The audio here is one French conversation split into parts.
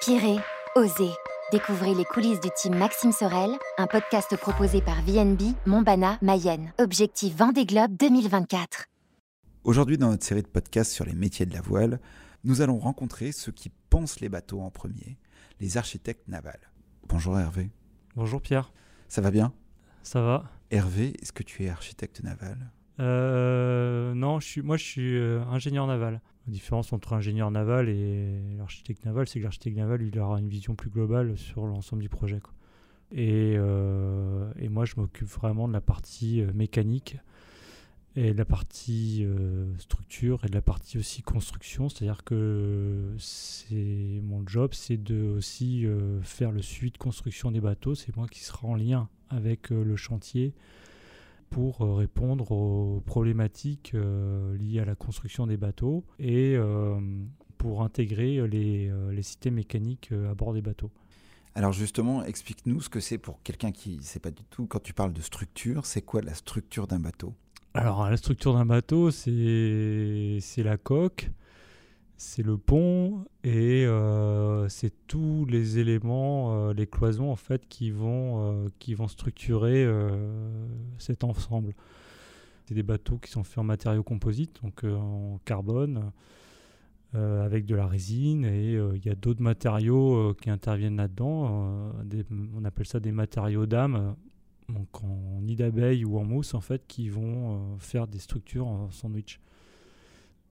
Inspirez, osez. Découvrez les coulisses du team Maxime Sorel, un podcast proposé par VNB, Montbana, Mayenne. Objectif Vendée Globe 2024. Aujourd'hui, dans notre série de podcasts sur les métiers de la voile, nous allons rencontrer ceux qui pensent les bateaux en premier, les architectes navals. Bonjour Hervé. Bonjour Pierre. Ça va bien? Ça va. Hervé, est-ce que tu es architecte naval? Euh, Non, je suis, moi je suis euh, ingénieur naval. La différence entre ingénieur naval et l'architecte naval, c'est que l'architecte naval, il aura une vision plus globale sur l'ensemble du projet. Et, euh, et, moi, je m'occupe vraiment de la partie euh, mécanique et de la partie euh, structure et de la partie aussi construction. C'est-à-dire que c'est mon job, c'est de aussi faire le suivi de construction des bateaux. C'est moi qui sera en lien avec le chantier pour euh, répondre aux problématiques euh, liées à la construction des bateaux et euh, pour intégrer les, les, systèmes mécaniques à bord des bateaux. Alors justement, explique-nous ce que c'est pour quelqu'un qui ne sait pas du tout, quand tu parles de structure, c'est quoi la structure d'un bateau? Alors la structure d'un bateau, c'est la coque, c'est le pont et euh, c'est tous les éléments, euh, les cloisons en fait qui vont, euh, qui vont structurer cet ensemble. C'est des bateaux qui sont faits en matériaux composites, donc en carbone, avec de la résine et il y a d'autres matériaux qui interviennent là-dedans. on appelle ça des matériaux d'âme, donc en nid d'abeille ou en mousse en fait, qui vont faire des structures en sandwich.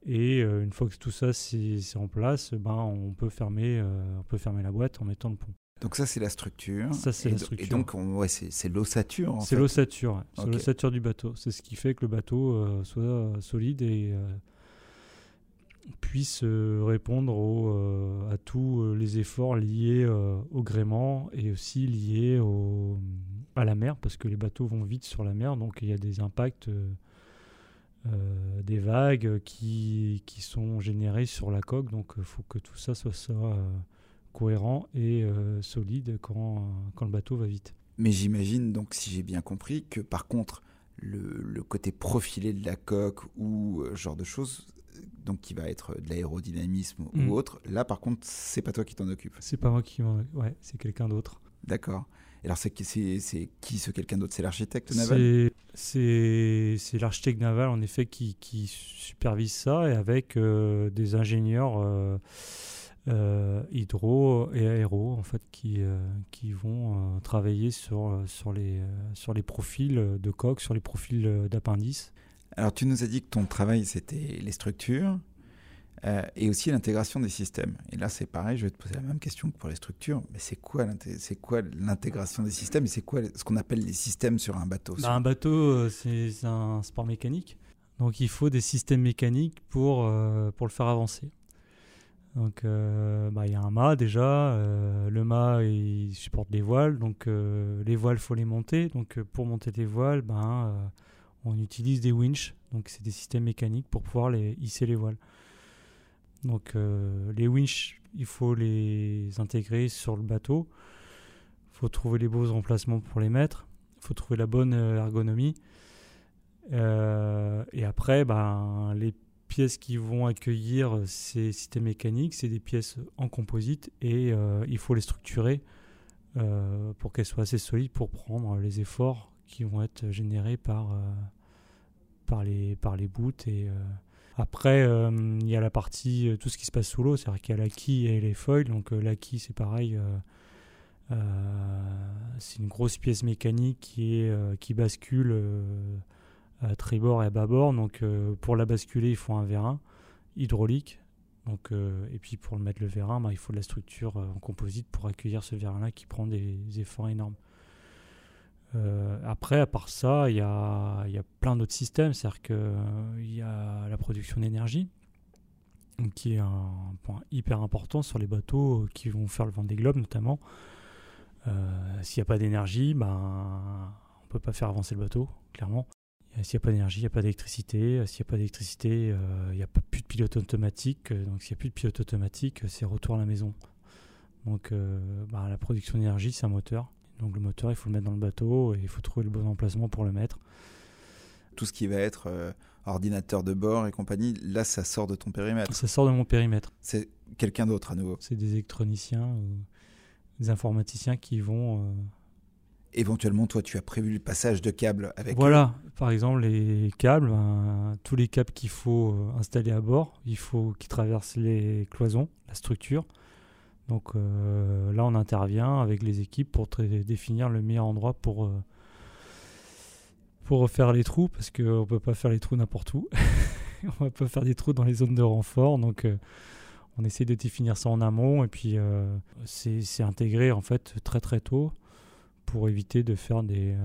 Et euh, une fois que tout ça c'est en place, ben, on, peut fermer, euh, on peut fermer la boîte en mettant le pont. Donc ça c'est la structure. Ça c'est la structure. Et donc ouais, c'est l'ossature. C'est l'ossature, c'est okay. l'ossature du bateau. C'est ce qui fait que le bateau euh, soit solide et puisse répondre au, à tous les efforts liés au gréement et aussi liés au, à la mer parce que les bateaux vont vite sur la mer, donc il y a des impacts. Euh, des vagues qui, qui, sont générées sur la coque. Donc il faut que tout ça soit, soit euh, cohérent et euh, solide quand, quand, le bateau va vite. Mais j'imagine donc, si j'ai bien compris, que par contre, le, le, côté profilé de la coque ou ce genre de choses, donc qui va être de l'aérodynamisme mmh. ou autre, là par contre, c'est pas toi qui t'en occupe. C'est pas moi qui m'en occupe, ouais, c'est quelqu'un d'autre. D'accord. Alors, c'est qui ce quelqu'un d'autre? C'est l'architecte naval? C'est l'architecte naval, en effet, qui, supervise ça et avec euh, des ingénieurs euh, euh, hydro et aéro, en fait, qui, qui vont travailler sur, sur, les, sur les profils de coque, sur les profils d'appendices. Alors, tu nous as dit que ton travail, c'était les structures. Euh, et aussi l'intégration des systèmes. Et là, c'est pareil, je vais te poser la même question que pour les structures. Mais c'est quoi l'intégration des systèmes et c'est quoi ce qu'on appelle les systèmes sur un bateau? Bah, Un bateau, euh, c'est un sport mécanique. Donc il faut des systèmes mécaniques pour, euh, pour le faire avancer. Donc bah, il y a un mât déjà. Le mât, il supporte les voiles. Donc les voiles, il faut les monter. Donc pour monter les voiles, ben, on utilise des winches. Donc c'est des systèmes mécaniques pour pouvoir les, hisser les voiles. Donc euh, les winches, il faut les intégrer sur le bateau. Il faut trouver les beaux emplacements pour les mettre. Il faut trouver la bonne ergonomie. Euh, et après, ben, les pièces qui vont accueillir ces systèmes mécaniques, c'est des pièces en composite et euh, il faut les structurer euh, pour qu'elles soient assez solides pour prendre les efforts qui vont être générés par, euh, par, les, par les bouts et après, euh, il y a la partie, euh, tout ce qui se passe sous l'eau, c'est-à-dire qu'il y a la quille et les foils. Donc euh, la quille, c'est pareil, c'est une grosse pièce mécanique qui, bascule à tribord et à bâbord. Donc pour la basculer, il faut un vérin hydraulique. Et puis pour le mettre le vérin, bah, il faut de la structure en composite pour accueillir ce vérin-là qui prend des efforts énormes. Euh, après, à part ça, il y a, y a, plein d'autres systèmes. C'est-à-dire qu'il euh, y a la production d'énergie, qui est un point hyper important sur les bateaux qui vont faire le vent des globes notamment. Euh, S'il n'y a pas d'énergie, ben, on ne peut pas faire avancer le bateau, clairement. S'il n'y a pas d'énergie, il n'y a pas d'électricité. S'il n'y a pas d'électricité, il n'y a plus de pilote automatique. Donc s'il n'y a plus de pilote automatique, c'est retour à la maison. Donc ben, la production d'énergie, c'est un moteur. Donc le moteur, il faut le mettre dans le bateau et il faut trouver le bon emplacement pour le mettre. Tout ce qui va être euh, ordinateur de bord et compagnie, là, ça sort de ton périmètre. Ça sort de mon périmètre. C'est quelqu'un d'autre à nouveau. C'est des électroniciens, ou des informaticiens qui vont. euh, Éventuellement, toi, tu as prévu le passage de câbles avec eux. Voilà, par exemple, les câbles, ben, tous les câbles qu'il faut euh, installer à bord, il faut qu'ils traversent les cloisons, la structure. Donc euh, là, on intervient avec les équipes pour définir le meilleur endroit pour, euh, pour refaire les trous, parce qu'on ne peut pas faire les trous n'importe où. on va pas faire des trous dans les zones de renfort. Donc euh, on essaie de définir ça en amont, et puis c'est intégré en fait très très tôt pour éviter de faire des,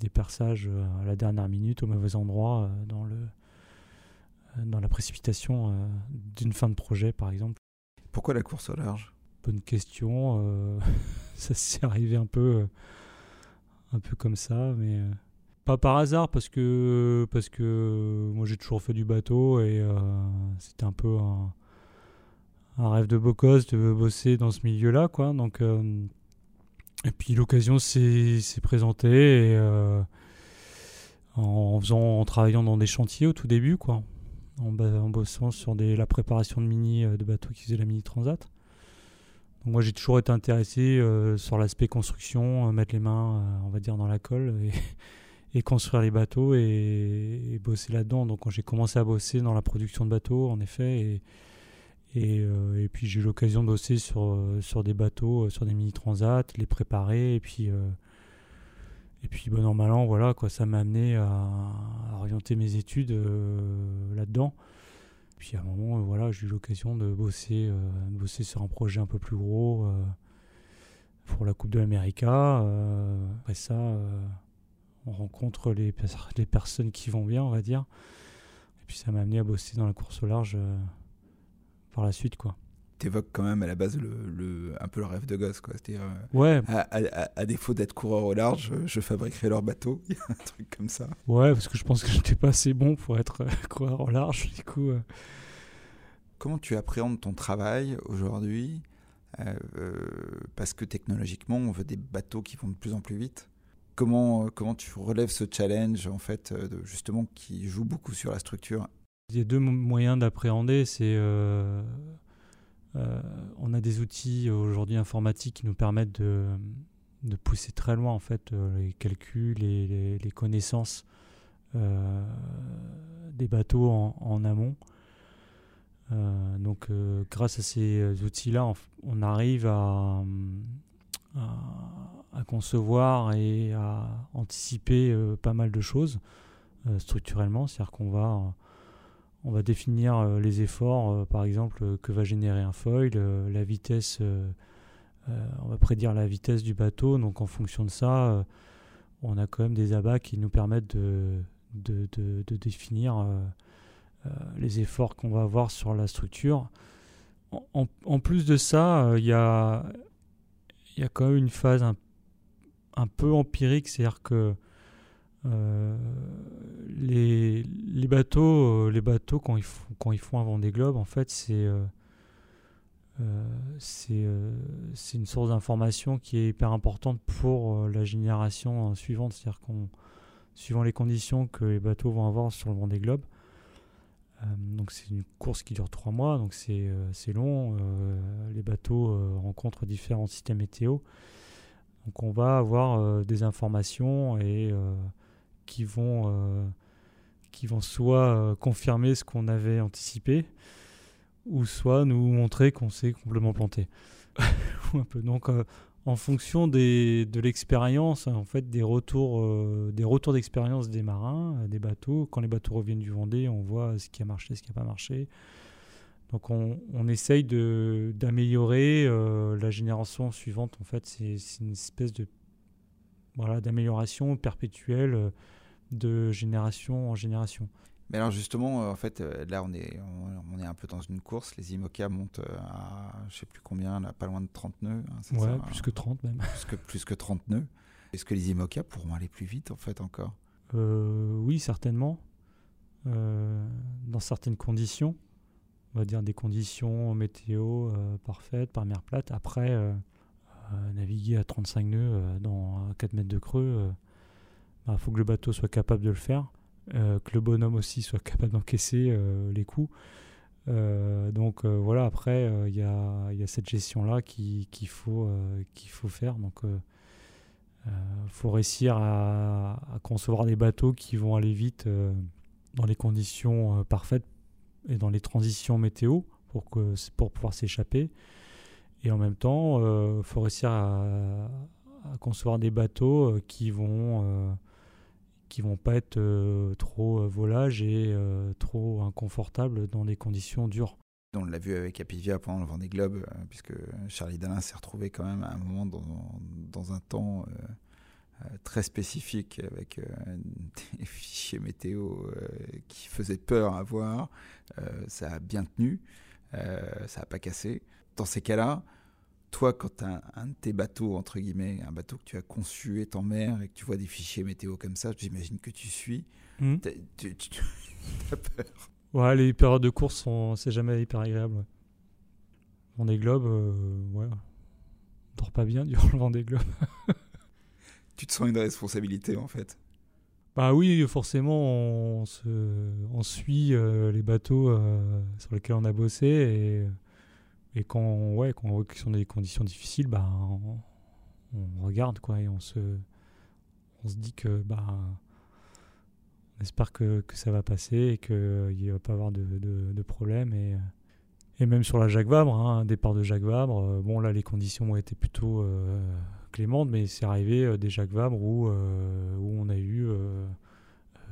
des perçages à la dernière minute au mauvais endroit dans, le, dans la précipitation d'une fin de projet par exemple. Pourquoi la course au large? Bonne question, euh, ça s'est arrivé un peu, euh, un peu comme ça, mais euh, pas par hasard parce que, parce que moi j'ai toujours fait du bateau et c'était un peu un, rêve de beau de bosser dans ce milieu-là, et puis l'occasion s'est présentée en travaillant dans des chantiers au tout début, en, bossant sur la préparation de mini euh, de bateaux qui faisaient la mini transat. Moi j'ai toujours été intéressé euh, sur l'aspect construction, euh, mettre les mains, on va dire, dans la colle et, construire les bateaux et, bosser là-dedans. Donc quand j'ai commencé à bosser dans la production de bateaux, en effet, et, puis j'ai eu l'occasion de bosser sur, des bateaux, sur des mini transats, les préparer et puis euh, bon an mal voilà quoi, ça m'a amené à orienter mes études euh, là-dedans. Puis à un moment, euh, voilà, j'ai eu l'occasion de bosser, euh, bosser sur un projet un peu plus gros pour la Coupe de l'América. Euh, après ça, on rencontre les, les personnes qui vont bien, on va dire. Et puis ça m'a amené à bosser dans la course au large par la suite, quoi. T'évoques quand même à la base le, le- un peu le rêve de gosse, quoi. C'est-à-dire, euh, Ouais, à, à- à- défaut d'être coureur au large, je, fabriquerai leur bateau. Il y a un truc comme ça. ouais, parce que je pense que je n'étais pas assez bon pour être euh, coureur au large, du coup. euh, Comment tu appréhendes ton travail aujourd'hui Euh, Parce que technologiquement, on veut des bateaux qui vont de plus en plus vite. Comment, comment tu relèves ce challenge, en fait, de- justement, qui joue beaucoup sur la structure? Il y a deux mo- moyens d'appréhender. C'est euh, euh, on a des outils aujourd'hui informatiques qui nous permettent de, pousser très loin en fait euh, les calculs et les, les connaissances euh, des bateaux en, amont. Euh, donc, euh, grâce à ces outils-là, on, arrive à, à, concevoir et à anticiper euh, pas mal de choses euh, structurellement. C'est-à-dire qu'on va on va définir euh, les efforts, euh, par exemple, euh, que va générer un foil, la vitesse, on va prédire la vitesse du bateau. Donc en fonction de ça, on a quand même des abats qui nous permettent de, définir les efforts qu'on va avoir sur la structure. En, plus de ça, il y, a, quand même une phase un peu empirique, c'est-à-dire que euh, les, bateaux, euh, les bateaux quand ils font, quand ils font un Vendée Globe, en fait, c'est euh, c'est une source d'information qui est hyper importante pour la génération suivante. C'est-à-dire qu'on, suivant les conditions que les bateaux vont avoir sur le Vendée Globe, euh, donc c'est une course qui dure trois mois, donc c'est long. les bateaux rencontrent différents systèmes météo. Donc on va avoir des informations et qui vont euh, qui vont soit euh, confirmer ce qu'on avait anticipé ou soit nous montrer qu'on s'est complètement planté. Donc euh, en fonction des, de l'expérience, en fait, des retours, des retours d'expérience des marins, des bateaux. Quand les bateaux reviennent du Vendée, on voit ce qui a marché, ce qui n'a pas marché. Donc on, on essaye d'améliorer la génération suivante. En fait, c'est une espèce de voilà d'amélioration perpétuelle euh, de génération en génération. Mais alors justement, euh, en fait, euh, là, on est, on, on est un peu dans une course. Les IMOCA montent à, je sais plus combien, là, pas loin de 30 nœuds. hein, Ouais, ça, plus hein, que 30 même. plus que, plus que 30 nœuds. Est-ce que les IMOCA pourront aller plus vite, en fait, encore? Euh, oui, certainement. Euh, dans certaines conditions, on va dire des conditions météo euh, parfaites, par mer plate. Après, naviguer à 35 nœuds euh, dans 4 mètres de creux, il faut que le bateau soit capable de le faire. que le bonhomme aussi soit capable d'encaisser les coups. donc voilà, après, il y a, cette gestion-là qu'il faut, faire. Donc il faut réussir à, concevoir des bateaux qui vont aller vite dans les conditions parfaites et dans les transitions météo pour pouvoir s'échapper. Et en même temps, il euh, faut réussir à, concevoir des bateaux euh, qui vont euh, qui vont pas être trop volages et trop inconfortables dans des conditions dures. On l'a vu avec Apivia pendant le Vendée Globe, puisque Charlie Dalin s'est retrouvé quand même à un moment dans, dans un temps très spécifique avec des fichiers météo qui faisaient peur à voir. ça a bien tenu. Ça n'a pas cassé. Dans ces cas-là, toi, quand un de tes bateaux, entre guillemets, un bateau que tu as conçu est en mer et que tu vois des fichiers météo comme ça, j'imagine que tu suis, hmm. tu, as peur. Ouais, les périodes de course, sont, c'est jamais hyper agréable. Vendée Globe, euh, ouais, on dort pas bien durant le Vendée Globe. tu te sens une responsabilité en fait. Bah oui, forcément, on, se, on suit euh, les bateaux euh, sur lesquels on a bossé et, et quand, ouais, quand on voit qu'ils sont dans des conditions difficiles, bah, on, regarde quoi et on se, on se dit que bah, on espère que, que ça va passer et qu'il ne va pas avoir de, de, problème et, et même sur la Jacques Vabre, hein, départ de Jacques Vabre, euh, bon là les conditions ont été plutôt clémente, mais c'est arrivé euh, des Jacques Vabre où, euh, où on a eu euh,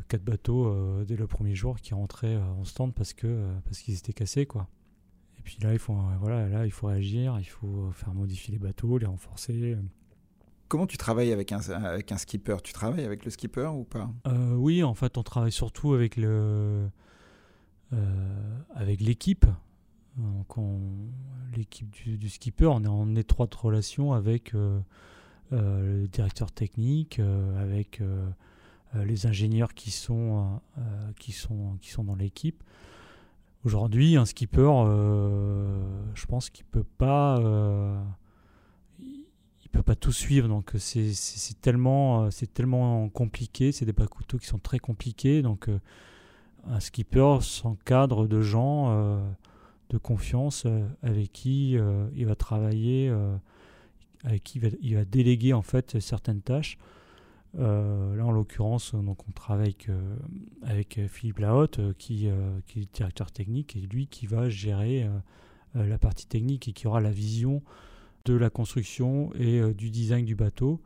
quatre bateaux dès le premier jour qui rentraient en stand parce que parce qu'ils étaient cassés quoi. Et puis là il faut voilà là il faut réagir, il faut faire modifier les bateaux, les renforcer. Comment tu travailles avec un, avec un skipper? Tu travailles avec le skipper ou pas? Oui, en fait, on travaille surtout avec le avec l'équipe. L'équipe du, du, skipper, on est en étroite relation avec euh, le directeur technique, euh, avec euh, les ingénieurs qui sont, qui sont, qui sont dans l'équipe. Aujourd'hui, un skipper, je pense qu'il peut pas, il peut pas tout suivre. Donc c'est tellement, c'est tellement compliqué. C'est des bas couteaux qui sont très compliqués. Donc un skipper s'encadre de gens de confiance avec qui il va travailler avec qui il va, déléguer en fait certaines tâches. Euh, là, en l'occurrence, donc on travaille avec, euh, Philippe Lahotte, euh, qui, qui, est directeur technique, et lui qui va gérer la partie technique et qui aura la vision de la construction et du design du bateau.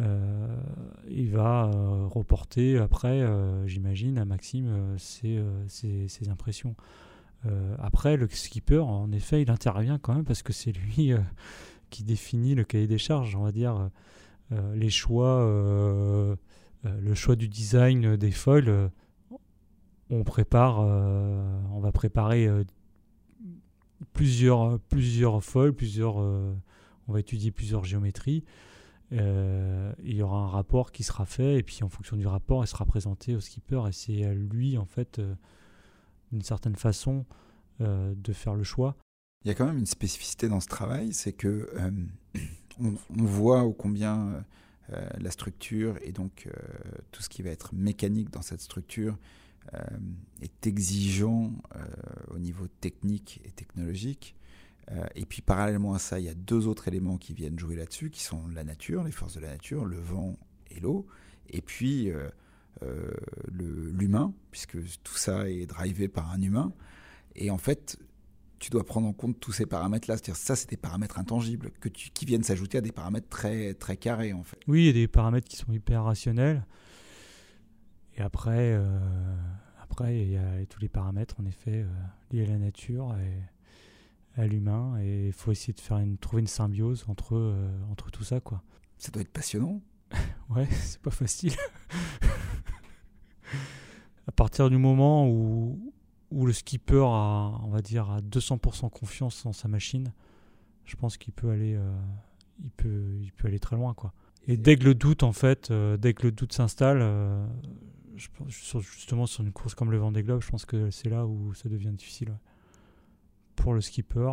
il va reporter après, j'imagine, à Maxime ses, impressions. après, le skipper, en effet, il intervient quand même parce que c'est lui qui définit le cahier des charges, on va dire, euh, euh, les choix, euh, le choix du design des foils. on prépare, on va préparer plusieurs, plusieurs foils, plusieurs, on va étudier plusieurs géométries. il y aura un rapport qui sera fait et puis en fonction du rapport, il sera présenté au skipper et c'est à lui en fait, d'une certaine façon, de faire le choix il y a quand même une spécificité dans ce travail, c'est que euh, on, voit combien euh, la structure et donc euh, tout ce qui va être mécanique dans cette structure est exigeant au niveau technique et technologique. et puis parallèlement à ça, il y a deux autres éléments qui viennent jouer là-dessus, qui sont la nature, les forces de la nature, le vent et l'eau, et puis l'humain, puisque tout ça est drivé par un humain. Et en fait, tu dois prendre en compte tous ces paramètres-là. C'est-à-dire ça, c'est des paramètres intangibles que tu, qui viennent s'ajouter à des paramètres très, très carrés, en fait. Oui, il y a des paramètres qui sont hyper rationnels. Et après, euh, après il y a tous les paramètres, en effet, euh, liés à la nature et à l'humain. Et il faut essayer de faire une, trouver une symbiose entre, euh, entre tout ça, quoi. Ça doit être passionnant. ouais, c'est pas facile. à partir du moment où, où le skipper a, on va dire, à 200% confiance en sa machine, je pense qu'il peut aller, euh, il peut, il peut aller très loin, quoi. Et dès que le doute, en fait, euh, dès que le doute s'installe, euh, justement sur une course comme le Vendée Globe, je pense que c'est là où ça devient difficile pour le skipper.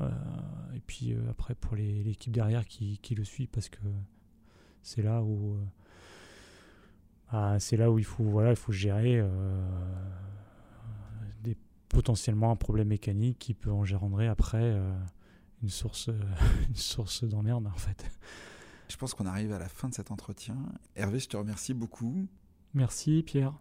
et puis après pour l'équipe derrière qui, qui, le suit, parce que c'est là où ah, c'est là où il faut, voilà, il faut gérer potentiellement un problème mécanique qui peut engendrer après une source, une source d'emmerde en fait. Je pense qu'on arrive à la fin de cet entretien. Hervé, je te remercie beaucoup. Merci Pierre.